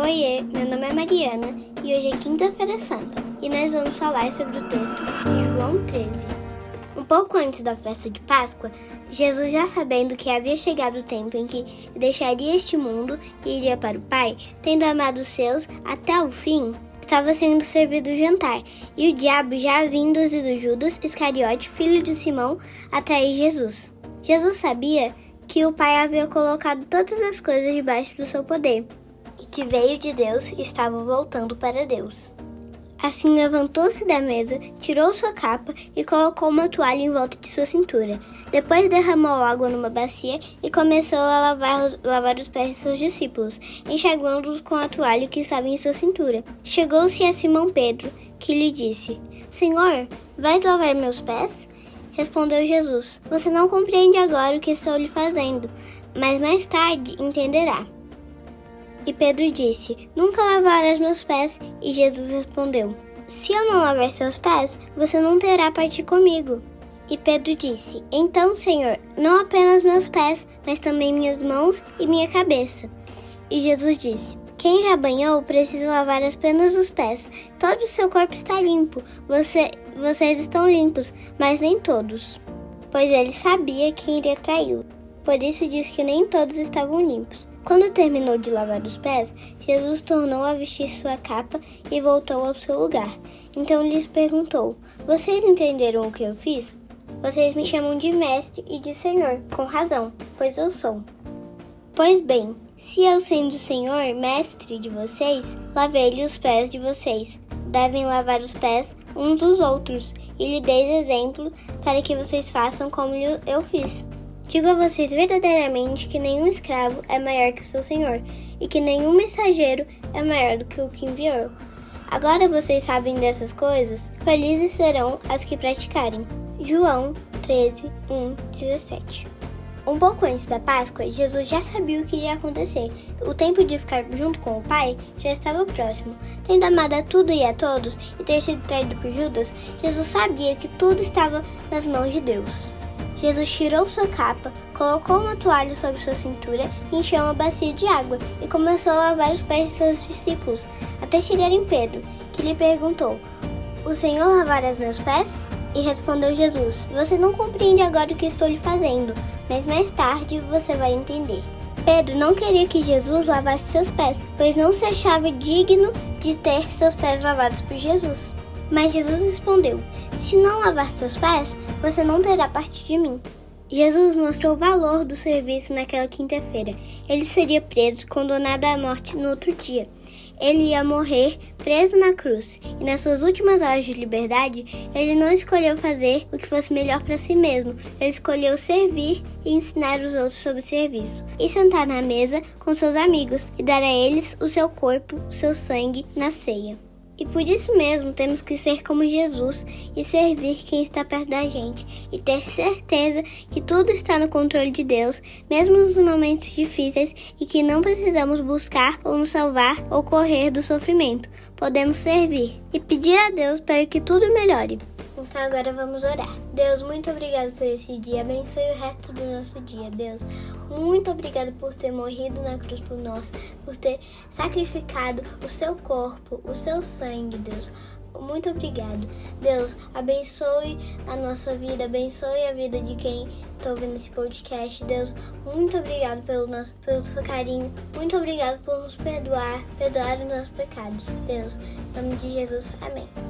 Oiê, meu nome é Mariana e hoje é Quinta-feira Santa e nós vamos falar sobre o texto de João 13. Um pouco antes da festa de Páscoa, Jesus, já sabendo que havia chegado o tempo em que deixaria este mundo e iria para o Pai, tendo amado os seus até o fim, estava sendo servido o jantar, e o diabo já havia induzido Judas Iscariote, filho de Simão, a trair Jesus. Jesus sabia que o Pai havia colocado todas as coisas debaixo do seu poder, que veio de Deus estava voltando para Deus. Assim levantou-se da mesa, tirou sua capa e colocou uma toalha em volta de sua cintura. Depois derramou água numa bacia e começou a lavar, lavar os pés de seus discípulos, enxaguando-os com a toalha que estava em sua cintura. Chegou-se a Simão Pedro, que lhe disse: Senhor, vais lavar meus pés? Respondeu Jesus: Você não compreende agora o que estou lhe fazendo, mas mais tarde entenderá. E Pedro disse: Nunca lavarás meus pés. E Jesus respondeu: Se eu não lavar seus pés, você não terá parte comigo. E Pedro disse: Então, Senhor, não apenas meus pés, mas também minhas mãos e minha cabeça. E Jesus disse: Quem já banhou precisa lavar apenas os pés. Todo o seu corpo está limpo. Você, vocês estão limpos, mas nem todos. Pois ele sabia quem iria traí-lo. Por isso disse que nem todos estavam limpos. Quando terminou de lavar os pés, Jesus tornou a vestir sua capa e voltou ao seu lugar. Então lhes perguntou: Vocês entenderam o que eu fiz? Vocês me chamam de mestre e de senhor, com razão, pois eu sou. Pois bem, se eu sendo senhor, mestre de vocês, lavei-lhe os pés de vocês, devem lavar os pés uns dos outros, e lhe dei exemplo para que vocês façam como eu fiz. Digo a vocês verdadeiramente que nenhum escravo é maior que o seu senhor, e que nenhum mensageiro é maior do que o que enviou. Agora vocês sabem dessas coisas, felizes serão as que praticarem. João 13, 1, 17 um pouco antes da Páscoa, Jesus já sabia o que iria acontecer. O tempo de ficar junto com o Pai já estava próximo. Tendo amado a tudo e a todos e ter sido traído por Judas, Jesus sabia que tudo estava nas mãos de Deus. Jesus tirou sua capa, colocou uma toalha sobre sua cintura e encheu uma bacia de água e começou a lavar os pés de seus discípulos, até chegar em Pedro, que lhe perguntou: O Senhor lavará os meus pés? E respondeu Jesus: Você não compreende agora o que estou lhe fazendo, mas mais tarde você vai entender. Pedro não queria que Jesus lavasse seus pés, pois não se achava digno de ter seus pés lavados por Jesus. Mas Jesus respondeu: Se não lavar seus pés, você não terá parte de mim. Jesus mostrou o valor do serviço naquela quinta-feira. Ele seria preso, condenado à morte no outro dia. Ele ia morrer preso na cruz, e nas suas últimas horas de liberdade, ele não escolheu fazer o que fosse melhor para si mesmo, ele escolheu servir e ensinar os outros sobre o serviço, e sentar na mesa com seus amigos e dar a eles o seu corpo, o seu sangue na ceia. E por isso mesmo temos que ser como Jesus e servir quem está perto da gente e ter certeza que tudo está no controle de Deus, mesmo nos momentos difíceis e que não precisamos buscar ou nos salvar ou correr do sofrimento. Podemos servir e pedir a Deus para que tudo melhore. Então agora vamos orar. Deus, muito obrigado por esse dia. Abençoe o resto do nosso dia, Deus. Muito obrigado por ter morrido na cruz por nós, por ter sacrificado o seu corpo, o seu sangue, Deus. Muito obrigado. Deus, abençoe a nossa vida, abençoe a vida de quem está ouvindo esse podcast. Deus, muito obrigado pelo, nosso, pelo seu carinho. Muito obrigado por nos perdoar, perdoar os nossos pecados. Deus, em nome de Jesus, amém.